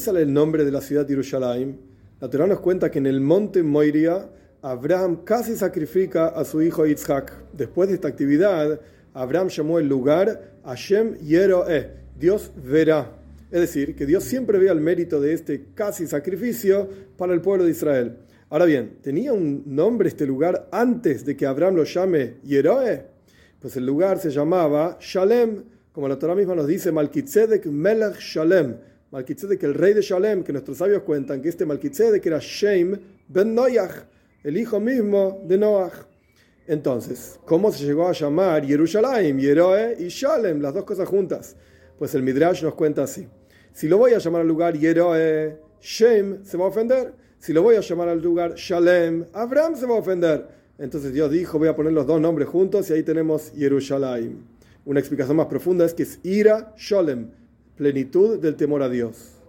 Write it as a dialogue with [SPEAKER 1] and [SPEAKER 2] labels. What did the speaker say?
[SPEAKER 1] sale el nombre de la ciudad de Jerusalén? La Torah nos cuenta que en el monte Moiria Abraham casi sacrifica a su hijo Yitzhak. Después de esta actividad, Abraham llamó el lugar Hashem Yeroe, Dios verá. Es decir, que Dios siempre ve el mérito de este casi sacrificio para el pueblo de Israel. Ahora bien, ¿tenía un nombre este lugar antes de que Abraham lo llame Yeroe? Pues el lugar se llamaba Shalem, como la Torah misma nos dice, Malkitzedek Melech Shalem. Malkitzedek, el rey de Shalem, que nuestros sabios cuentan que este Malkitzedek era Shem ben Noach, el hijo mismo de Noach. Entonces, ¿cómo se llegó a llamar Jerusalén, Yeroe y Shalem, las dos cosas juntas? Pues el Midrash nos cuenta así. Si lo voy a llamar al lugar Yeroe, Shem se va a ofender. Si lo voy a llamar al lugar Shalem, Abraham se va a ofender. Entonces Dios dijo, voy a poner los dos nombres juntos y ahí tenemos Jerusalén. Una explicación más profunda es que es ira shalem, plenitud del temor a Dios.